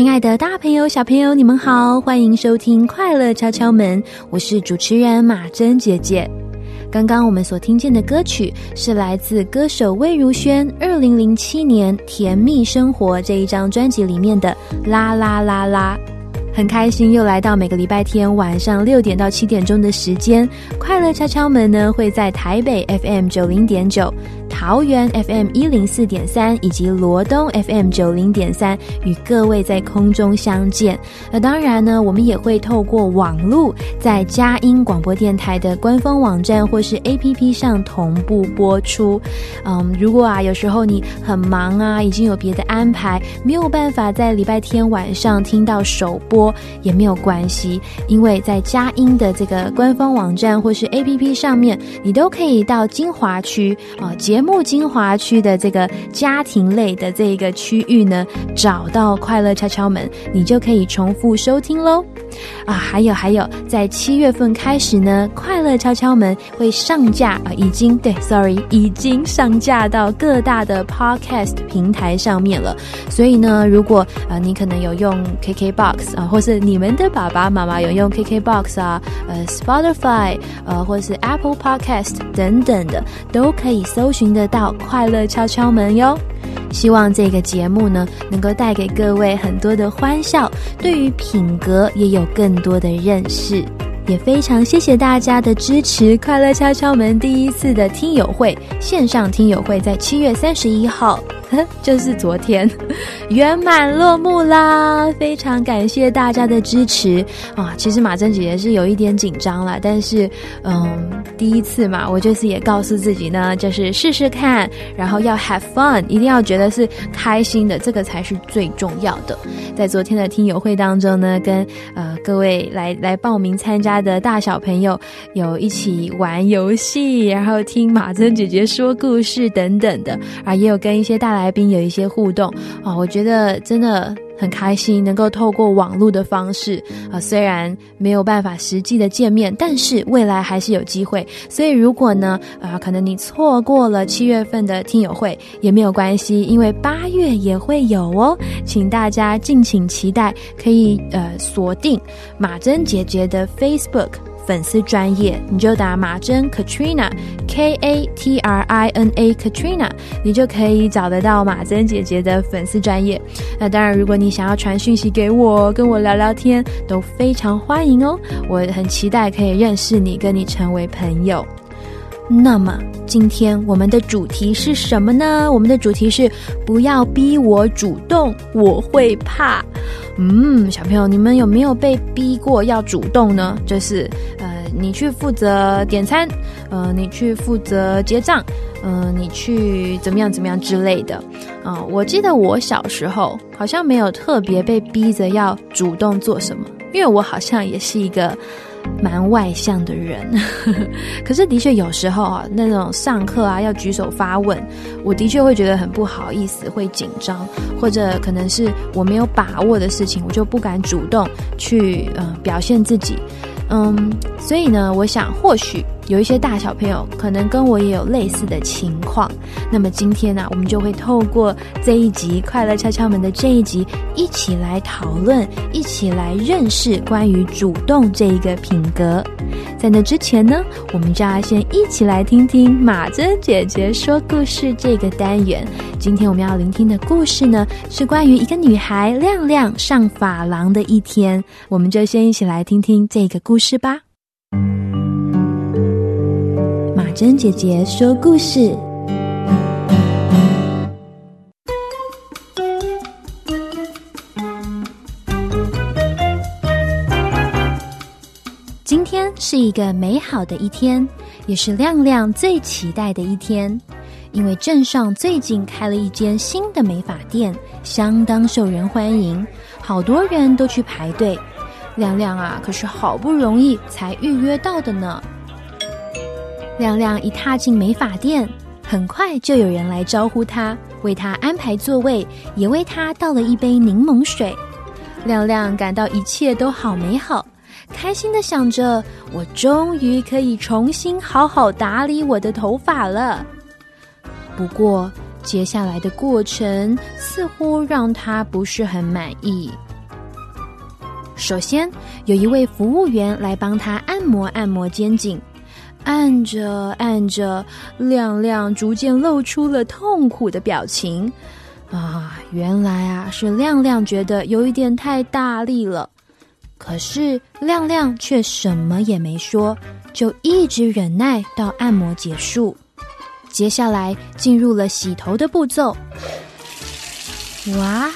亲爱的大朋友、小朋友，你们好，欢迎收听《快乐敲敲门》，我是主持人马珍姐姐。刚刚我们所听见的歌曲是来自歌手魏如萱二零零七年《甜蜜生活》这一张专辑里面的《啦啦啦啦》。很开心又来到每个礼拜天晚上六点到七点钟的时间，快乐敲敲门呢会在台北 FM 九零点九、桃园 FM 一零四点三以及罗东 FM 九零点三与各位在空中相见。那当然呢，我们也会透过网络在佳音广播电台的官方网站或是 APP 上同步播出。嗯，如果啊有时候你很忙啊，已经有别的安排，没有办法在礼拜天晚上听到首播也没有关系，因为在佳音的这个官方网站或是 APP 上面，你都可以到金华区啊、节目精华区的这个家庭类的这个区域呢，找到快乐敲敲门，你就可以重复收听喽。啊，还有还有，在七月份开始呢，快乐敲敲门会上架啊，已经对，sorry，已经上架到各大的 podcast 平台上面了。所以呢，如果啊、你可能有用 KKBox 啊，或是你们的爸爸妈妈有用 KKBox 啊，呃 Spotify 呃，或是 Apple Podcast 等等的，都可以搜寻得到快乐敲敲门哟。希望这个节目呢，能够带给各位很多的欢笑，对于品格也有更多的认识。也非常谢谢大家的支持。快乐敲敲门第一次的听友会线上听友会在七月三十一号，就是昨天 圆满落幕啦！非常感谢大家的支持啊！其实马珍姐姐是有一点紧张啦，但是嗯，第一次嘛，我就是也告诉自己呢，就是试试看，然后要 have fun，一定要觉得是开心的，这个才是最重要的。在昨天的听友会当中呢，跟呃各位来来报名参加的大小朋友有一起玩游戏，然后听马珍姐姐说故事等等的啊，也有跟一些大来宾有一些互动啊，我觉得真的。很开心能够透过网络的方式啊，虽然没有办法实际的见面，但是未来还是有机会。所以如果呢啊，可能你错过了七月份的听友会也没有关系，因为八月也会有哦，请大家敬请期待，可以呃锁定马珍姐姐的 Facebook。粉丝专业，你就打马珍 Katrina K A T R I N A Katrina，你就可以找得到马珍姐姐的粉丝专业。那当然，如果你想要传讯息给我，跟我聊聊天，都非常欢迎哦。我很期待可以认识你，跟你成为朋友。那么今天我们的主题是什么呢？我们的主题是不要逼我主动，我会怕。嗯，小朋友，你们有没有被逼过要主动呢？就是呃，你去负责点餐，呃，你去负责结账，呃，你去怎么样怎么样之类的。啊，我记得我小时候好像没有特别被逼着要主动做什么，因为我好像也是一个。蛮外向的人，可是的确有时候啊，那种上课啊要举手发问，我的确会觉得很不好意思，会紧张，或者可能是我没有把握的事情，我就不敢主动去嗯表现自己。嗯，所以呢，我想或许有一些大小朋友可能跟我也有类似的情况。那么今天呢，我们就会透过这一集《快乐敲敲门》的这一集，一起来讨论，一起来认识关于主动这一个品格。在那之前呢，我们就要先一起来听听马珍姐姐说故事这个单元。今天我们要聆听的故事呢，是关于一个女孩亮亮上发廊的一天。我们就先一起来听听这个故事吧。珍姐姐说故事。今天是一个美好的一天，也是亮亮最期待的一天，因为镇上最近开了一间新的美发店，相当受人欢迎，好多人都去排队。亮亮啊，可是好不容易才预约到的呢。亮亮一踏进美发店，很快就有人来招呼他，为他安排座位，也为他倒了一杯柠檬水。亮亮感到一切都好美好。开心的想着，我终于可以重新好好打理我的头发了。不过，接下来的过程似乎让他不是很满意。首先，有一位服务员来帮他按摩按摩肩颈，按着按着，亮亮逐渐露出了痛苦的表情。啊，原来啊，是亮亮觉得有一点太大力了。可是亮亮却什么也没说，就一直忍耐到按摩结束。接下来进入了洗头的步骤。哇，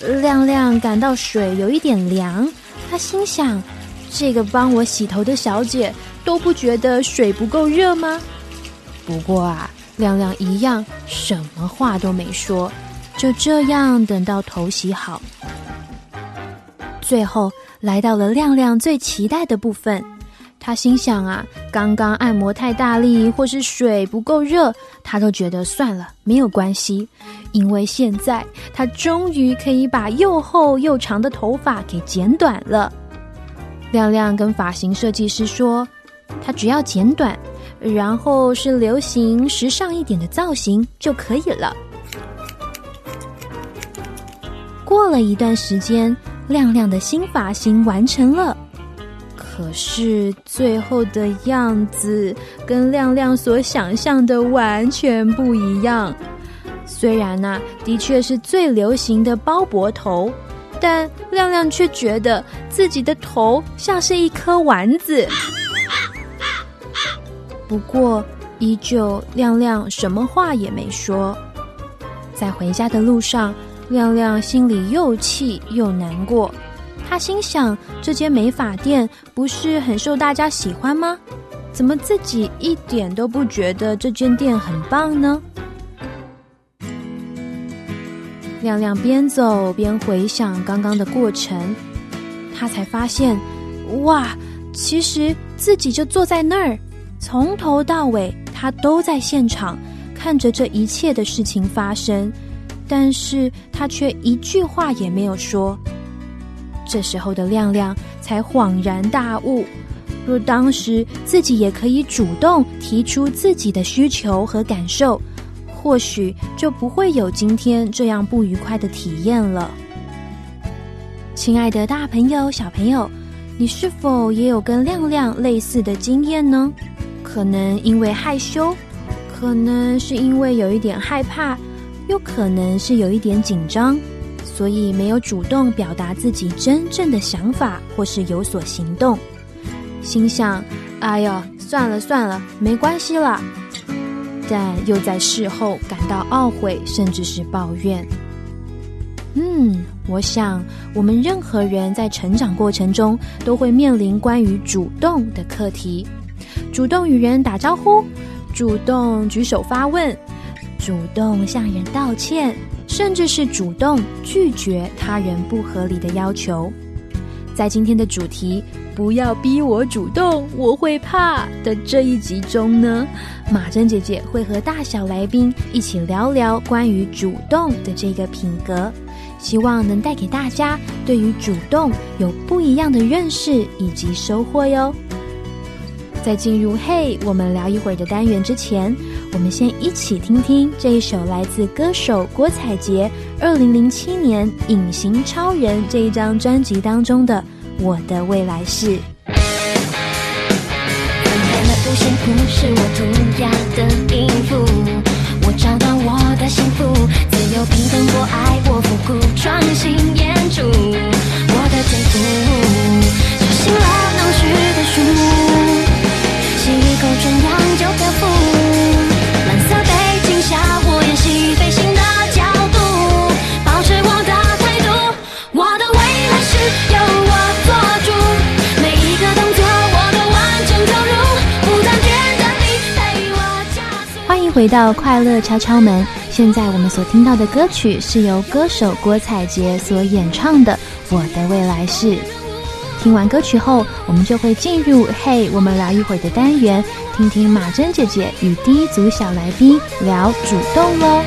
亮亮感到水有一点凉，他心想：这个帮我洗头的小姐都不觉得水不够热吗？不过啊，亮亮一样什么话都没说，就这样等到头洗好。最后。来到了亮亮最期待的部分，他心想啊，刚刚按摩太大力，或是水不够热，他都觉得算了，没有关系，因为现在他终于可以把又厚又长的头发给剪短了。亮亮跟发型设计师说，它只要剪短，然后是流行时尚一点的造型就可以了。过了一段时间。亮亮的新发型完成了，可是最后的样子跟亮亮所想象的完全不一样。虽然呢，的确是最流行的包脖头，但亮亮却觉得自己的头像是一颗丸子。不过，依旧亮亮什么话也没说。在回家的路上。亮亮心里又气又难过，他心想：这间美发店不是很受大家喜欢吗？怎么自己一点都不觉得这间店很棒呢？亮亮边走边回想刚刚的过程，他才发现，哇，其实自己就坐在那儿，从头到尾他都在现场，看着这一切的事情发生。但是他却一句话也没有说。这时候的亮亮才恍然大悟：若当时自己也可以主动提出自己的需求和感受，或许就不会有今天这样不愉快的体验了。亲爱的大朋友、小朋友，你是否也有跟亮亮类似的经验呢？可能因为害羞，可能是因为有一点害怕，又可能是有一点紧张，所以没有主动表达自己真正的想法，或是有所行动。心想：“哎呦，算了算了，没关系了。”但又在事后感到懊悔，甚至是抱怨。嗯，我想我们任何人在成长过程中都会面临关于主动的课题：主动与人打招呼，主动举手发问，主动向人道歉，甚至是主动拒绝他人不合理的要求。在今天的主题。不要逼我主动，我会怕的这一集中呢，马珍姐姐会和大小来宾一起聊聊关于主动的这个品格，希望能带给大家对于主动有不一样的认识以及收获哟。在进入“嘿，我们聊一会儿”的单元之前，我们先一起听听这一首来自歌手郭采洁二零零七年《隐形超人》这一张专辑当中的。我的未来是。分开了不幸福，是我涂鸦的音符。我找到我的幸福，自由平等，我爱我复古，创新演出我的天赋。吵醒了能许的书，回到快乐敲敲门，现在我们所听到的歌曲是由歌手郭采洁所演唱的《我的未来是》。听完歌曲后，我们就会进入“嘿，我们聊一会儿”的单元，听听马珍姐姐与第一组小来宾聊主动喽。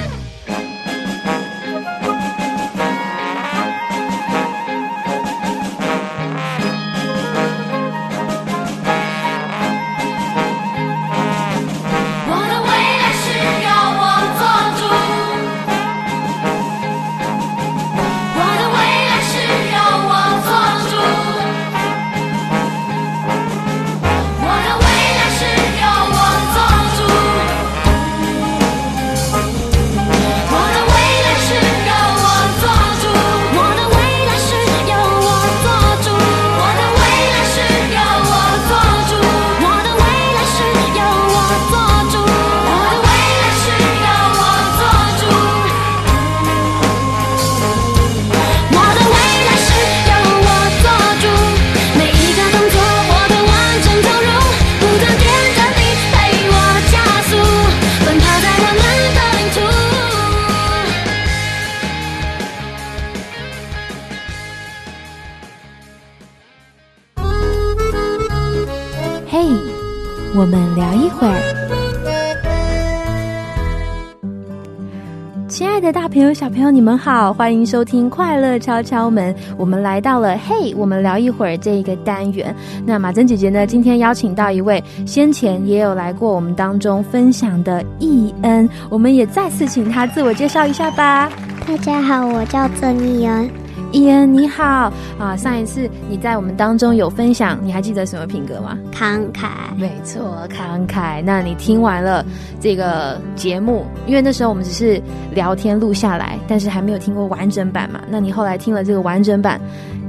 你们好，欢迎收听《快乐敲敲门》。我们来到了“嘿，我们聊一会儿”这一个单元。那马珍姐姐呢，今天邀请到一位先前也有来过我们当中分享的易恩，我们也再次请他自我介绍一下吧。大家好，我叫郑易恩。伊恩你好啊！上一次你在我们当中有分享，你还记得什么品格吗？慷慨，没错，慷慨。那你听完了这个节目，因为那时候我们只是聊天录下来，但是还没有听过完整版嘛。那你后来听了这个完整版，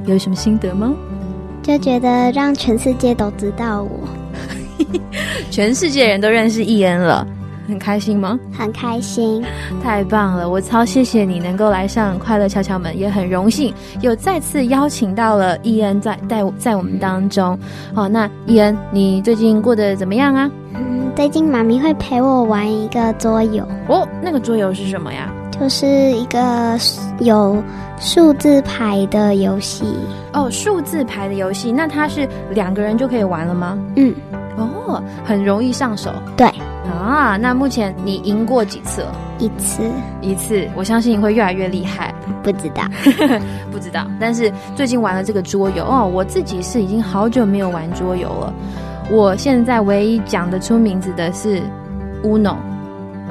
有什么心得吗？就觉得让全世界都知道我，全世界人都认识伊恩了。很开心吗？很开心，太棒了！我超谢谢你能够来上快乐敲敲门，也很荣幸有再次邀请到了伊恩在在在我们当中。好，那伊恩，你最近过得怎么样啊？嗯，最近妈咪会陪我玩一个桌游哦。那个桌游是什么呀？就是一个有数字牌的游戏哦。数字牌的游戏，那它是两个人就可以玩了吗？嗯。哦，很容易上手。对。啊，那目前你赢过几次了？一次，一次。我相信你会越来越厉害。不知道，不知道。但是最近玩了这个桌游哦，我自己是已经好久没有玩桌游了。我现在唯一讲得出名字的是 Uno，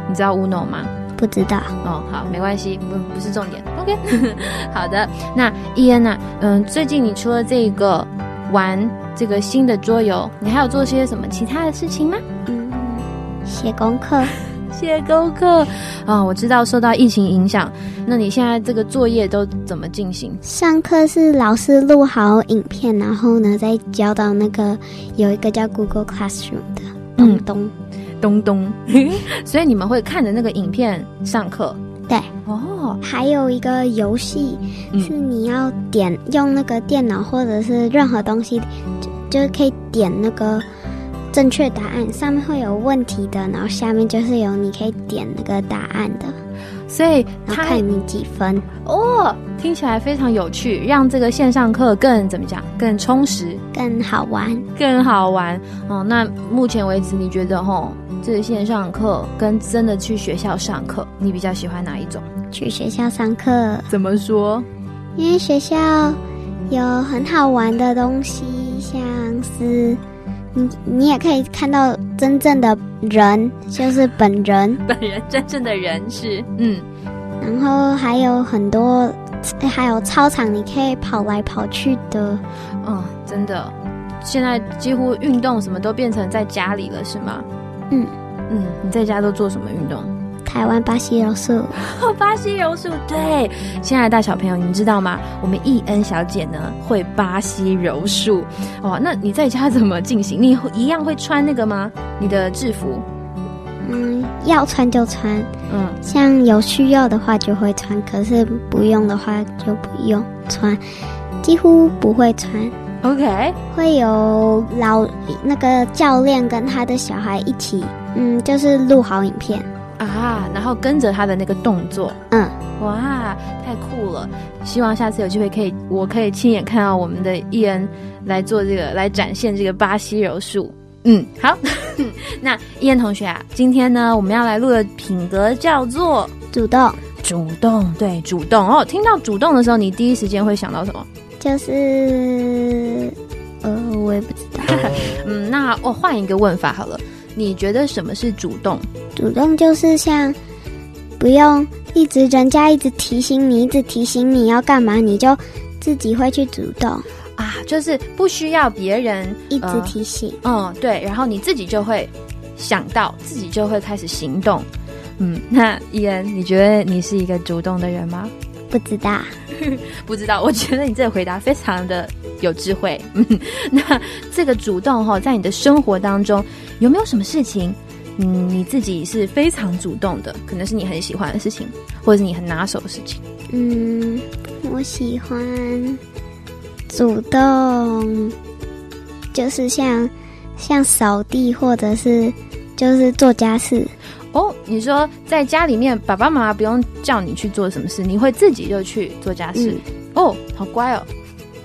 你知道 Uno 吗？不知道。哦，好，没关系，不不是重点。OK，好的。那伊恩呐，嗯，最近你除了这个玩这个新的桌游，你还有做些什么其他的事情吗？嗯，写功课。写功课啊，我知道受到疫情影响，那你现在这个作业都怎么进行？上课是老师录好影片，然后呢再交到那个有一个叫 Google Classroom 的东东东东，所以你们会看着那个影片上课。对，哦，还有一个游戏是你要点用那个电脑或者是任何东西，就就可以点那个。正确答案上面会有问题的，然后下面就是有你可以点那个答案的，所以他看你几分哦，听起来非常有趣，让这个线上课更怎么讲，更充实，更好玩，更好玩哦。那目前为止，你觉得吼，这个线上课跟真的去学校上课，你比较喜欢哪一种？去学校上课怎么说？因为学校有很好玩的东西，像是。你你也可以看到真正的人，就是本人，本人真正的人是嗯，然后还有很多，还有操场，你可以跑来跑去的，嗯，真的，现在几乎运动什么都变成在家里了，是吗？嗯。嗯，你在家都做什么运动？台湾巴西柔术，巴西柔术，对，亲爱的大小朋友，你们知道吗？我们易恩小姐呢会巴西柔术哦。那你在家怎么进行？你一样会穿那个吗？你的制服？嗯，要穿就穿。嗯，像有需要的话就会穿，可是不用的话就不用穿，几乎不会穿。OK，会有老那个教练跟他的小孩一起，嗯，就是录好影片。啊，然后跟着他的那个动作，嗯，哇，太酷了！希望下次有机会可以，我可以亲眼看到我们的伊恩来做这个，来展现这个巴西柔术。嗯，好，那伊恩同学啊，今天呢，我们要来录的品格叫做主动，主动，对，主动哦。听到主动的时候，你第一时间会想到什么？就是，呃，我也不知道。嗯，那我换一个问法好了。你觉得什么是主动？主动就是像不用一直人家一直提醒你，一直提醒你要干嘛，你就自己会去主动啊，就是不需要别人一直提醒。嗯，对，然后你自己就会想到，自己就会开始行动。嗯，那伊恩，你觉得你是一个主动的人吗？不知道，不知道。我觉得你这个回答非常的有智慧。嗯，那这个主动哈，在你的生活当中有没有什么事情，嗯，你自己是非常主动的？可能是你很喜欢的事情，或者是你很拿手的事情。嗯，我喜欢主动，就是像像扫地，或者是就是做家事。哦，你说在家里面，爸爸妈妈不用叫你去做什么事，你会自己就去做家事。哦，好乖哦。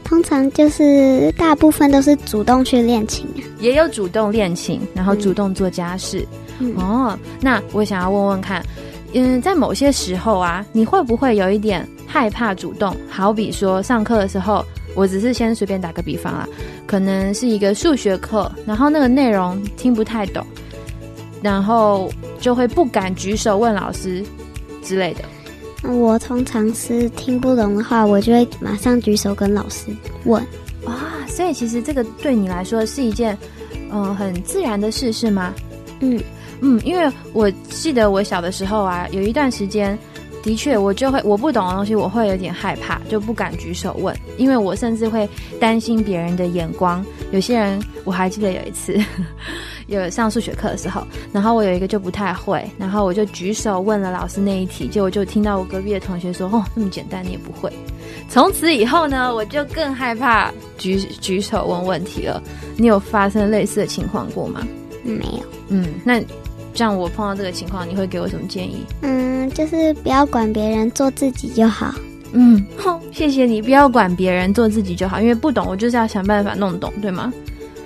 通常就是大部分都是主动去练琴，也有主动练琴，然后主动做家事。哦，那我想要问问看，嗯，在某些时候啊，你会不会有一点害怕主动？好比说上课的时候，我只是先随便打个比方啊，可能是一个数学课，然后那个内容听不太懂。然后就会不敢举手问老师之类的。我通常是听不懂的话，我就会马上举手跟老师问。哇，所以其实这个对你来说是一件嗯很自然的事，是吗？嗯嗯，因为我记得我小的时候啊，有一段时间的确我就会我不懂的东西，我会有点害怕，就不敢举手问，因为我甚至会担心别人的眼光。有些人我还记得有一次。有上数学课的时候，然后我有一个就不太会，然后我就举手问了老师那一题，结果就听到我隔壁的同学说：“哦，那么简单你也不会。”从此以后呢，我就更害怕举举手问问题了。你有发生类似的情况过吗？没有。嗯，那这样我碰到这个情况，你会给我什么建议？嗯，就是不要管别人，做自己就好。嗯，好，谢谢你，不要管别人，做自己就好。因为不懂，我就是要想办法弄懂，对吗？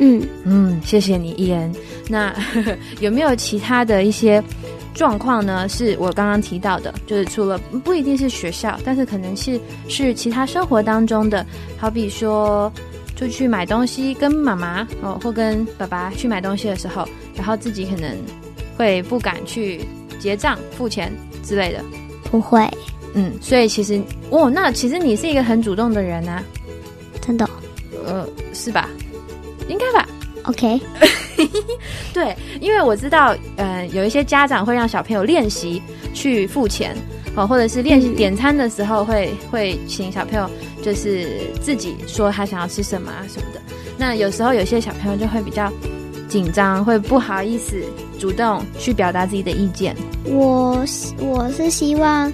嗯嗯，谢谢你，伊恩。那 有没有其他的一些状况呢？是我刚刚提到的，就是除了不一定是学校，但是可能是是其他生活当中的，好比说出去买东西，跟妈妈哦或跟爸爸去买东西的时候，然后自己可能会不敢去结账付钱之类的。不会，嗯，所以其实哦，那其实你是一个很主动的人啊，真的。呃，是吧？应该吧。OK，对，因为我知道，呃，有一些家长会让小朋友练习去付钱，哦，或者是练习嗯点餐的时候会会请小朋友就是自己说他想要吃什么啊什么的。那有时候有些小朋友就会比较紧张，会不好意思主动去表达自己的意见。我我是希望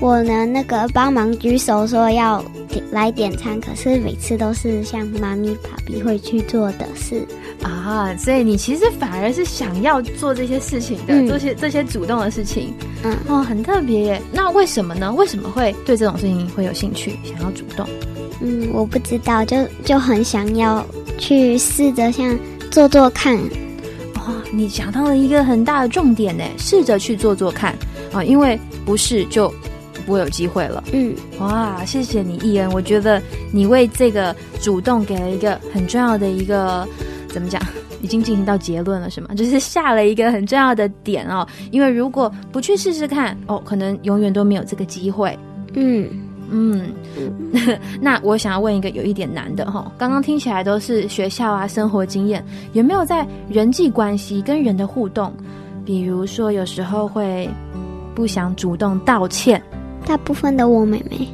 我呢那个帮忙举手说要点来点餐，可是每次都是像妈咪、爸比会去做的事。啊，所以你其实反而是想要做这些事情的，嗯这些这些主动的事情，嗯，哦，很特别耶。那为什么呢？为什么会对这种事情会有兴趣，想要主动？嗯，我不知道，就就很想要去试着像做做看。哦，你讲到了一个很大的重点呢，试着去做做看啊，因为不是就不会有机会了。嗯哇，谢谢你，艺恩，我觉得你为这个主动给了一个很重要的一个怎么讲？已经进行到结论了，是吗？就是下了一个很重要的点哦，因为如果不去试试看，哦，可能永远都没有这个机会。嗯嗯，那我想要问一个有一点难的哈，刚刚听起来都是学校啊生活经验，有没有在人际关系跟人的互动，比如说有时候会不想主动道歉，大部分的我妹妹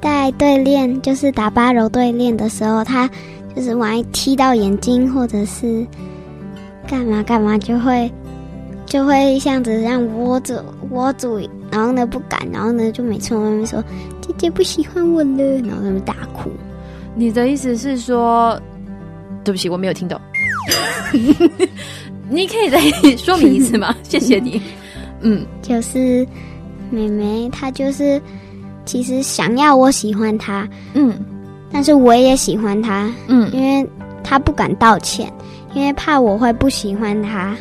在对练，就是打八柔对练的时候，她就是万一踢到眼睛或者是干嘛干嘛，就会就会像子这样窝住窝住，然后呢不敢，然后呢就每次我妹妹说姐姐不喜欢我了，然后他们大哭。你的意思是说，对不起，我没有听懂，你可以再说明一次吗？谢谢你。嗯就是妹妹她就是其实想要我喜欢她，嗯但是我也喜欢她，嗯，因为她不敢道歉，因为怕我会不喜欢她。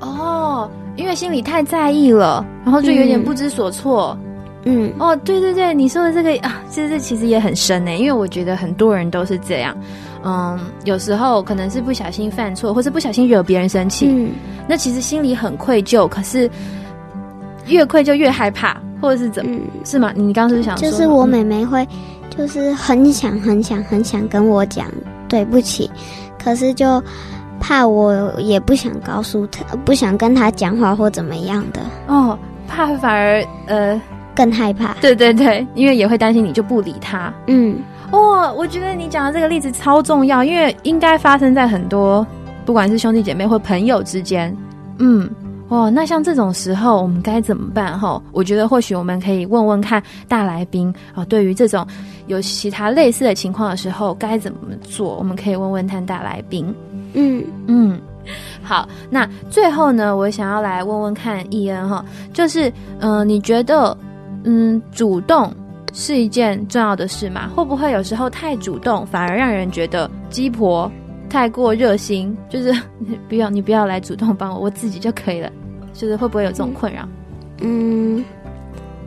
哦，因为心里太在意了，然后就有点不知所措。嗯哦，对对对，你说的这个啊，其实这其实也很深呢，因为我觉得很多人都是这样。嗯，有时候可能是不小心犯错，或是不小心惹别人生气，嗯那其实心里很愧疚，可是越愧疚越害怕，或者是怎么、嗯，是吗？你刚刚是想说，就是我嗯妹妹会，就是很想很想很想跟我讲对不起，可是就怕我也不想告诉她，不想跟她讲话或怎么样的，哦，怕反而呃，更害怕。对对对，因为也会担心你就不理他。嗯哦，我觉得你讲的这个例子超重要，因为应该发生在很多不管是兄弟姐妹或朋友之间。嗯，哦，那像这种时候我们该怎么办？哈，我觉得或许我们可以问问看大来宾啊、对于这种有其他类似的情况的时候该怎么做，我们可以问问看大来宾。嗯嗯，好，那最后呢，我想要来问问看易恩哈，就是嗯、呃你觉得嗯，主动是一件重要的事吗？会不会有时候太主动，反而让人觉得鸡婆太过热心？就是 不要你不要来主动帮我，我自己就可以了。就是会不会有这种困扰？嗯，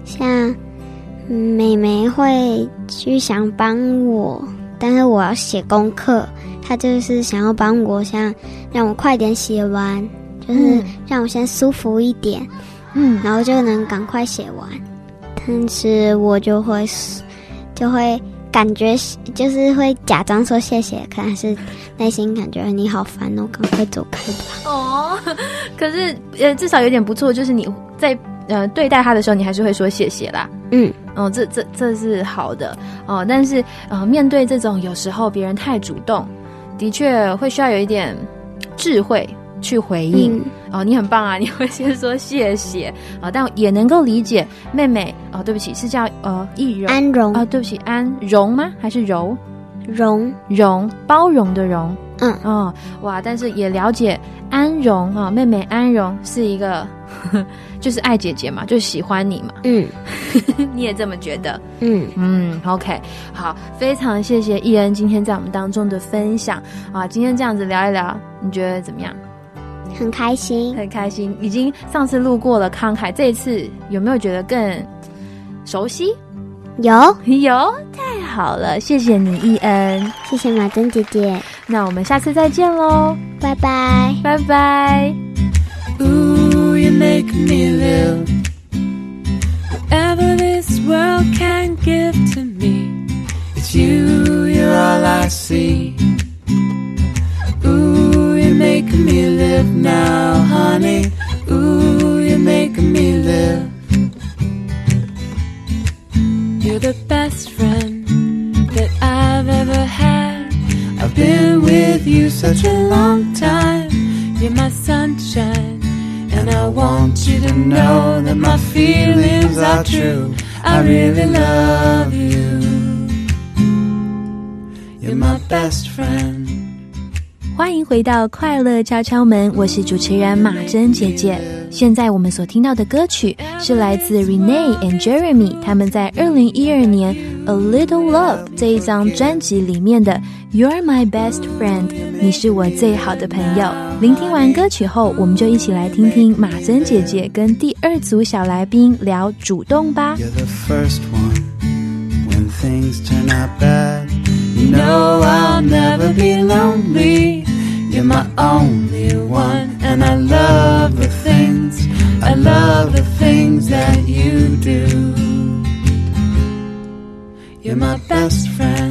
像嗯妹妹会去想帮我，但是我要写功课，她就是想要帮我，像让我快点写完，就是嗯让我先舒服一点。嗯然后就能赶快写完。但是我就会就会感觉就是会假装说谢谢，可能是内心感觉你好烦哦，赶快走开吧。哦，可是呃，至少有点不错，就是你在呃对待他的时候，你还是会说谢谢啦。嗯哦，这这这是好的哦，但是呃，面对这种有时候别人太主动，的确会需要有一点智慧去回应。嗯。哦，你很棒啊，你会先说谢谢。啊、但也能够理解妹妹哦，对不起，是叫呃易容。安容啊、对不起，安容吗？还是柔？容容包容的容？嗯。哦，哇，但是也了解安容啊、妹妹安容是一个 就是爱姐姐嘛，就喜欢你嘛，嗯。你也这么觉得？嗯。嗯，OK，好，非常谢谢艺恩今天在我们当中的分享。啊，今天这样子聊一聊，你觉得怎么样？很开心。很开心，已经上次路过了慷慨，这一次有没有觉得更熟悉？有，有，太好了，谢谢你，伊恩。谢谢马珍姐姐，那我们下次再见喽，拜拜。拜拜。Ooh, you make me live. Whatever this world can give to me, it's you, you're all I see. Making me live now, honey. Ooh, you're making me live. You're the best friend that I've ever had. I've been with you such a long time. You're my sunshine, And I want you to know that my feelings are true. I really love you. You're my best friend. 欢迎回到快乐敲敲门，我是主持人马珍姐姐。现在我们所听到的歌曲是来自 Renee and Jeremy 他们在二零一二年《A Little Love》这一张专辑里面的 You're My Best Friend，你是我最好的朋友。聆听完歌曲后，我们就一起来听听马珍姐姐跟第二组小来宾聊主动吧。Things turn out bad. You know I'll never be lonely. You're my only one, and I love the things, I love the things that you do. You're my best friend.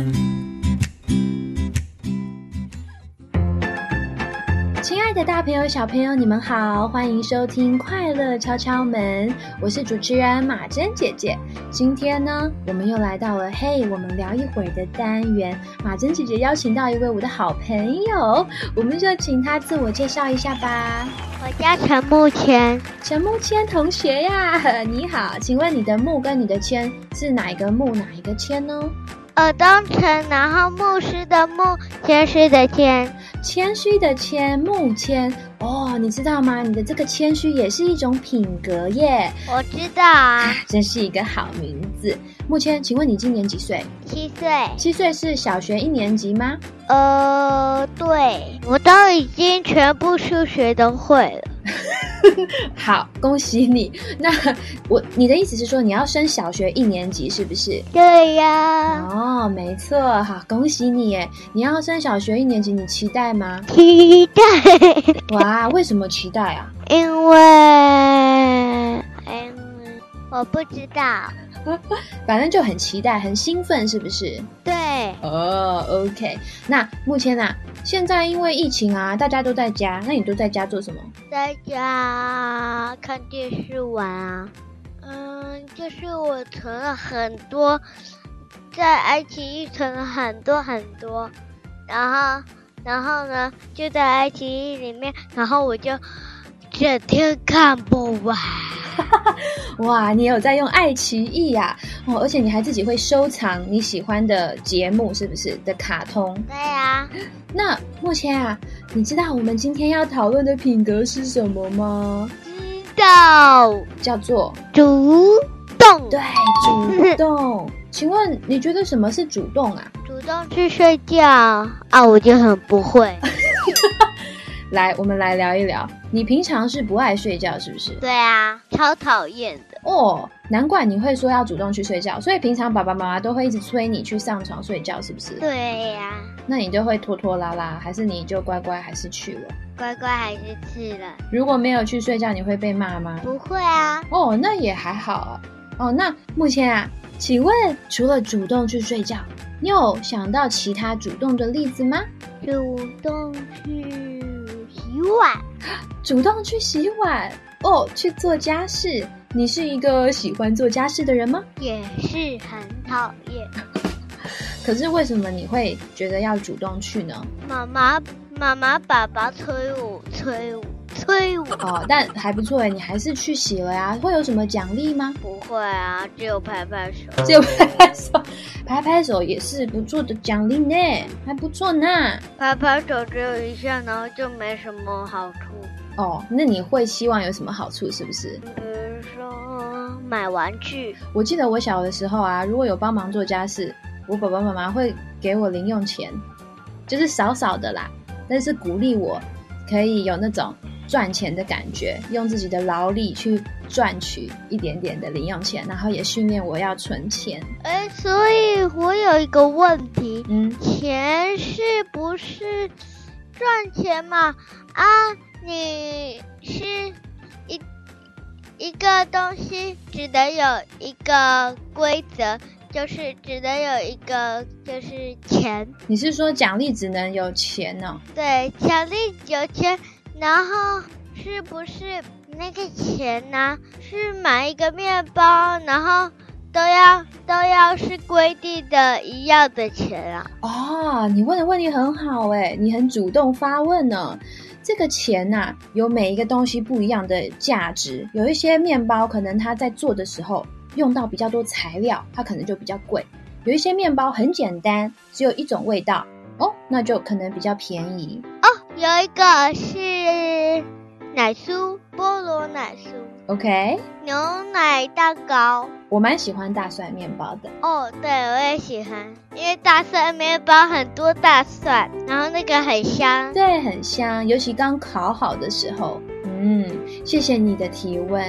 爱的大朋友、小朋友，你们好，欢迎收听《快乐敲敲门》，我是主持人马珍姐姐。今天呢，我们又来到了“嘿，我们聊一会儿”的单元。马珍姐姐邀请到一位我的好朋友，我们就请他自我介绍一下吧。我叫陈木谦，陈木谦同学呀，你好，请问你的木跟你的谦是哪一个木，哪一个谦呢？耳东陈，然后牧师的牧，谦虚的谦。谦虚的谦，牧谦哦，你知道吗？你的这个谦虚也是一种品格耶。我知道啊，真是一个好名字。牧谦，请问你今年几岁？七岁。七岁是小学一年级吗？呃，对，我都已经全部数学都会了。好，恭喜你。那我你的意思是说你要升小学一年级是不是？对呀，哦，没错，好，恭喜你耶！你要升小学一年级，你期待吗？期待，哇，为什么期待啊？因为，因为我不知道。反正就很期待，很兴奋，是不是？对，哦，OK。那目前啊，现在因为疫情啊，大家都在家，那你都在家做什么？在家看电视玩啊。嗯，就是我存了很多，在爱奇艺存了很多很多，然后，然后呢，就在爱奇艺里面，然后我就整天看不完。哇，你有在用爱奇艺呀、哦，而且你还自己会收藏你喜欢的节目，是不是的卡通？对呀、那目前啊，你知道我们今天要讨论的品格是什么吗？知道叫做主动，对主动。请问你觉得什么是主动啊？主动去睡觉啊，我就很不会。来，我们来聊一聊。你平常是不爱睡觉，是不是？对啊，超讨厌的。哦，难怪你会说要主动去睡觉，所以平常爸爸妈妈都会一直催你去上床睡觉，是不是？对呀、那你就会拖拖拉拉，还是你就乖乖还是去了？乖乖还是去了。如果没有去睡觉，你会被骂吗？不会啊，哦，那也还好啊。哦，那目前啊，请问除了主动去睡觉，你有想到其他主动的例子吗？主动去洗碗。主动去洗碗哦，去做家事。你是一个喜欢做家事的人吗？也是很讨厌。可是为什么你会觉得要主动去呢？妈妈、妈妈、爸爸催我、催我、催我。哦，但还不错哎，你还是去洗了呀。会有什么奖励吗？不会啊，只有拍拍手。只有拍拍手，拍拍手也是不错的奖励呢，还不错呢。拍拍手只有一下，然后就没什么好处。哦，那你会希望有什么好处？是不是？比如说买玩具。我记得我小的时候啊，如果有帮忙做家事，我爸爸妈妈会给我零用钱，就是少少的啦，但是鼓励我可以有那种赚钱的感觉，用自己的劳力去赚取一点点的零用钱，然后也训练我要存钱。哎，所以我有一个问题，嗯，钱是不是赚钱嘛？啊，你是一一个东西只能有一个规则，就是只能有一个就是钱，你是说奖励只能有钱哦？对，奖励有钱，然后是不是那个钱呢？是买一个面包，然后都要都要是规定的一样的钱啊？哦，你问的问题很好诶，你很主动发问呢。这个钱呐、有每一个东西不一样的价值，有一些面包可能它在做的时候用到比较多材料，它可能就比较贵；有一些面包很简单，只有一种味道哦，那就可能比较便宜。有一个是奶酥，菠萝奶酥，OK，牛奶蛋糕。我蛮喜欢大蒜面包的。哦，对，我也喜欢，因为大蒜面包很多大蒜，然后那个很香。对，很香，尤其刚烤好的时候。嗯，谢谢你的提问。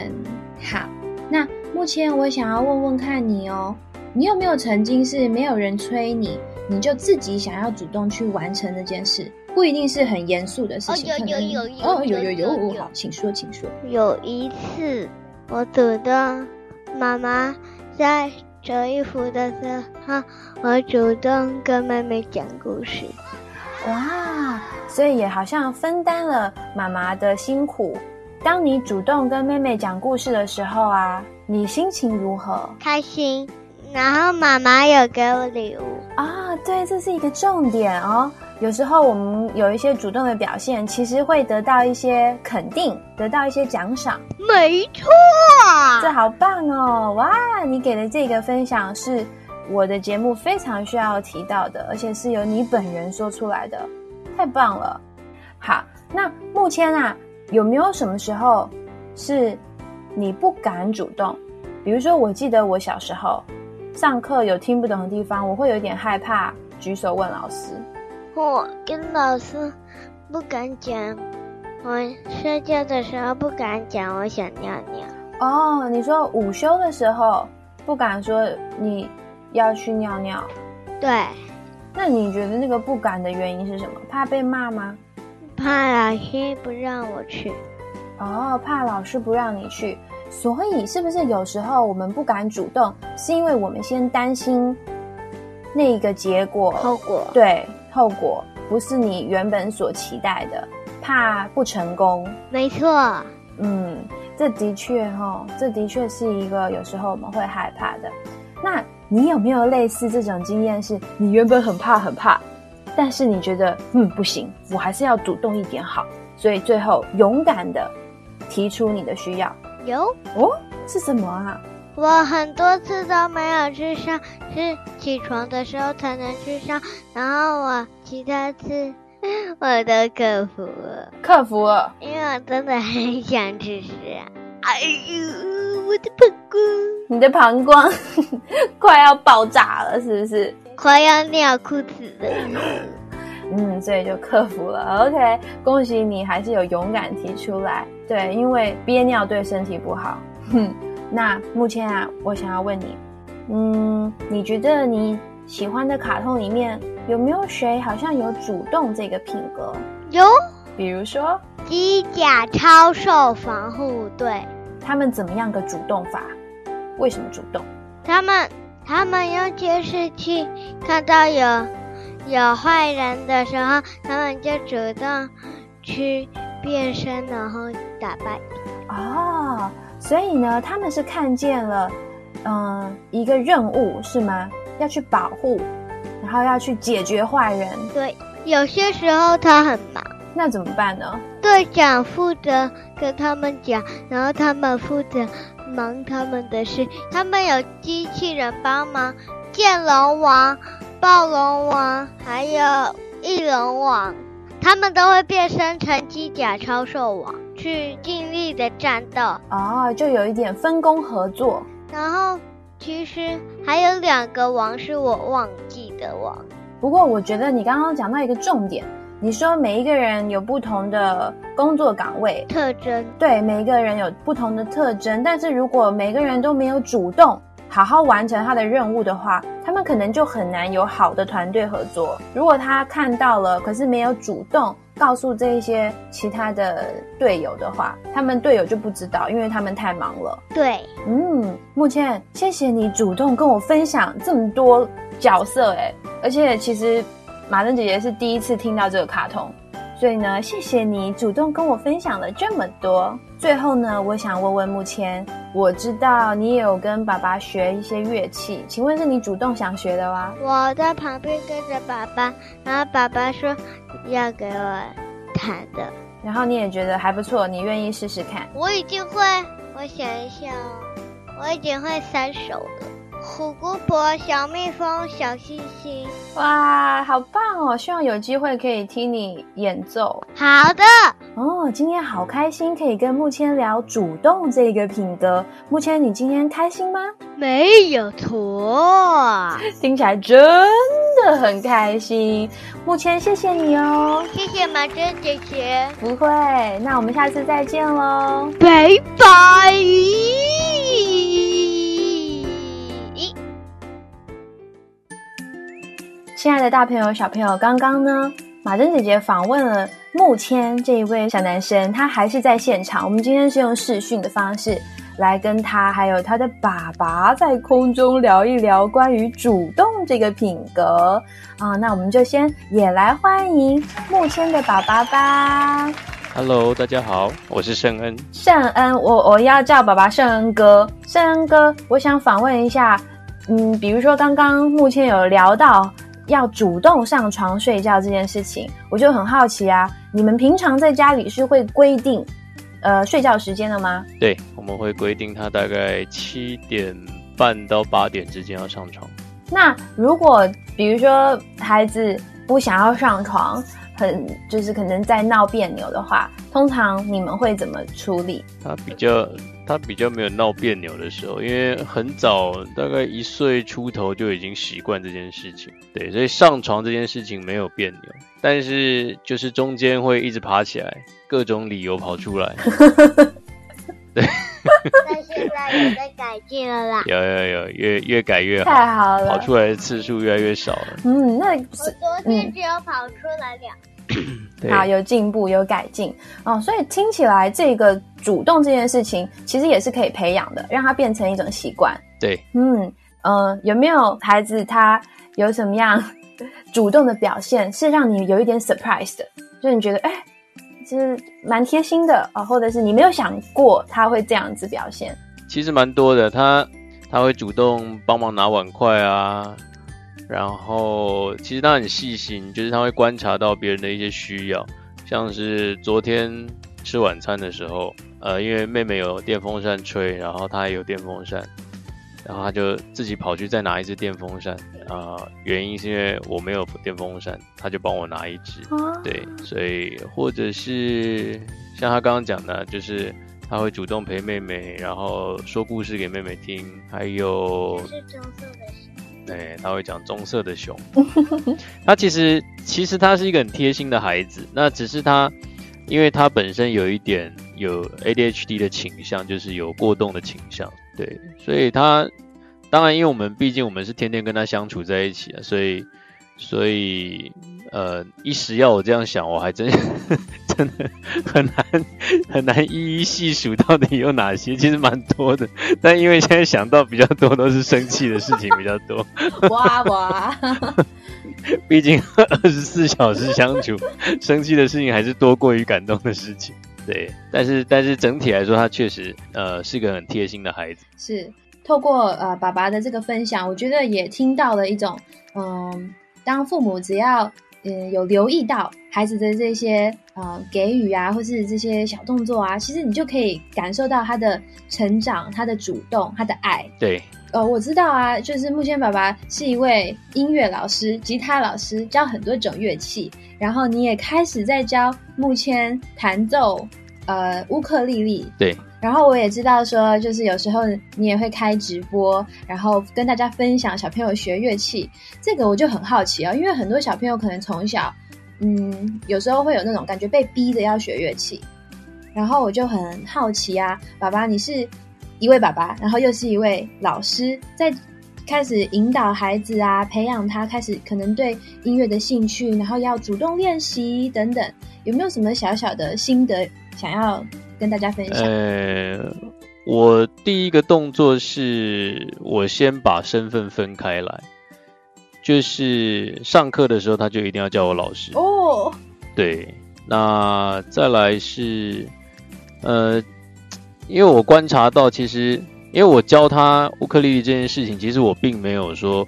好，那目前我想要问问看你哦，你有没有曾经是没有人催你，你就自己想要主动去完成那件事？不一定是很严肃的事情，哦有可能有有有哦，有有有有有，好，请说，请说。有一次，我主动，妈妈在折衣服的时候，我主动跟妹妹讲故事。哇，所以也好像分担了妈妈的辛苦。当你主动跟妹妹讲故事的时候啊，你心情如何？开心，然后妈妈有给我礼物。啊，对，这是一个重点哦。有时候我们有一些主动的表现，其实会得到一些肯定，得到一些奖赏，没错，这好棒哦！哇，你给的这个分享是我的节目非常需要提到的，而且是由你本人说出来的，太棒了。好，那目前啊，有没有什么时候是你不敢主动？比如说，我记得我小时候上课有听不懂的地方，我会有点害怕举手问老师。我跟老师不敢讲，我睡觉的时候不敢讲，我想尿尿。哦，你说午休的时候不敢说你要去尿尿，对，那你觉得那个不敢的原因是什么？怕被骂吗？怕老师不让我去。哦，怕老师不让你去，所以是不是有时候我们不敢主动，是因为我们先担心那个结果后果对后果不是你原本所期待的，怕不成功。没错，嗯，这的确哈、这的确是一个有时候我们会害怕的。那你有没有类似这种经验？是你原本很怕很怕，但是你觉得嗯不行，我还是要主动一点好，所以最后勇敢的提出你的需要有哦？是什么啊？我很多次都没有去上，是起床的时候才能去上，然后我其他次 我都克服了，克服了。因为我真的很想去吃啊。哎呦，我的膀胱你的膀胱 快要爆炸了，是不是？快要尿裤子了。嗯，所以就克服了。OK，恭喜你，还是有勇敢提出来。对，因为憋尿对身体不好。哼，那目前啊，我想要问你，嗯，你觉得你喜欢的卡通里面有没有谁好像有主动这个品格？有比如说，机甲超兽防护队，他们怎么样个主动法？为什么主动？他们他们用监视器看到有有坏人的时候，他们就主动去变身，然后打败。哦，所以呢，他们是看见了，嗯、一个任务是吗？要去保护，然后要去解决坏人，对，有些时候他很忙，那怎么办呢？队长负责跟他们讲，然后他们负责忙他们的事。他们有机器人帮忙，剑龙王、暴龙王还有翼龙王，他们都会变身成机甲超兽王，去尽力的战斗。哦，就有一点分工合作。然后其实还有两个王是我忘记的王，不过我觉得你刚刚讲到一个重点，你说每一个人有不同的工作岗位，特征对，每一个人有不同的特征，但是如果每个人都没有主动，好好完成他的任务的话，他们可能就很难有好的团队合作。如果他看到了，可是没有主动告诉这一些其他的队友的话，他们队友就不知道，因为他们太忙了。对，嗯，目前谢谢你主动跟我分享这么多角色，哎，而且其实马珍姐姐是第一次听到这个卡通，所以呢，谢谢你主动跟我分享了这么多。最后呢，我想问问目前，我知道你也有跟爸爸学一些乐器，请问是你主动想学的吗？我在旁边跟着爸爸，然后爸爸说要给我弹的，然后你也觉得还不错，你愿意试试看？我已经会，我想一下哦，我已经会三首了。虎姑婆、小蜜蜂、小星星。哇，好棒哦！希望有机会可以听你演奏。好的，哦，今天好开心，可以跟木谦聊主动这个品格。木谦，你今天开心吗？没有错。听起来真的很开心。木谦，谢谢你哦。谢谢马珍姐姐，不会，那我们下次再见喽。拜拜。亲爱的大朋友、小朋友，刚刚呢，马珍姐姐访问了木谦这一位小男生，他还是在现场。我们今天是用视讯的方式来跟他还有他的爸爸在空中聊一聊关于主动这个品格啊。那我们就先也来欢迎木谦的爸爸吧。Hello，大家好，我是圣恩。圣恩，我我要叫爸爸圣恩哥。圣恩哥，我想访问一下，嗯，比如说刚刚目前有聊到要主动上床睡觉这件事情，我就很好奇啊，你们平常在家里是会规定呃睡觉时间的吗？对，我们会规定他大概七点半到八点之间要上床。那如果比如说孩子不想要上床，很就是可能在闹别扭的话，通常你们会怎么处理？他比较他比较没有闹别扭的时候，因为很早，大概一岁出头就已经习惯这件事情。对，所以上床这件事情没有别扭，但是就是中间会一直爬起来，各种理由跑出来。对但现在有在改进了啦。有有有，越越改越好，太好了，跑出来的次数越来越少了。嗯，那我昨天只有跑出来两。对好，有进步，有改进哦。所以听起来，这个主动这件事情，其实也是可以培养的，让它变成一种习惯。对，嗯呃，有没有孩子他有什么样主动的表现，是让你有一点 surprise 的？就是你觉得，哎，就是蛮贴心的啊、或者是你没有想过他会这样子表现？其实蛮多的，他他会主动帮忙拿碗筷啊，然后其实他很细心，就是他会观察到别人的一些需要，像是昨天吃晚餐的时候，呃，因为妹妹有电风扇吹，然后他也有电风扇，然后他就自己跑去再拿一支电风扇，啊、原因是因为我没有电风扇，他就帮我拿一支，啊，对，所以或者是像他刚刚讲的，就是他会主动陪妹妹，然后说故事给妹妹听，还有是棕色的熊。对，他会讲棕色的熊。他其实其实他是一个很贴心的孩子，那只是他，因为他本身有一点有 ADHD 的倾向，就是有过动的倾向，对，所以他当然因为我们毕竟我们是天天跟他相处在一起啊，所以所以呃一时要我这样想，我还真真的很难很难一一细数到底有哪些，其实蛮多的，但因为现在想到比较多都是生气的事情比较多。哇哇，毕竟二十四小时相处，生气的事情还是多过于感动的事情。对，但是但是整体来说，他确实呃是个很贴心的孩子。是透过呃爸爸的这个分享，我觉得也听到了一种，嗯，当父母只要嗯有留意到孩子的这些呃给予啊，或是这些小动作啊，其实你就可以感受到他的成长、他的主动、他的爱。对，呃，我知道啊，就是木谦爸爸是一位音乐老师、吉他老师，教很多种乐器。然后你也开始在教木谦弹奏呃乌克丽丽。对。然后我也知道说，就是有时候你也会开直播，然后跟大家分享小朋友学乐器。这个我就很好奇啊、因为很多小朋友可能从小，嗯，有时候会有那种感觉被逼着要学乐器。然后我就很好奇啊，爸爸，你是一位爸爸，然后又是一位老师，在开始引导孩子啊，培养他开始可能对音乐的兴趣，然后要主动练习等等，有没有什么小小的心得想要跟大家分享？呃，我第一个动作是我先把身份分开来，就是上课的时候他就一定要叫我老师。哦，对，那再来是，呃，因为我观察到，其实因为我教他乌克丽丽这件事情，其实我并没有说，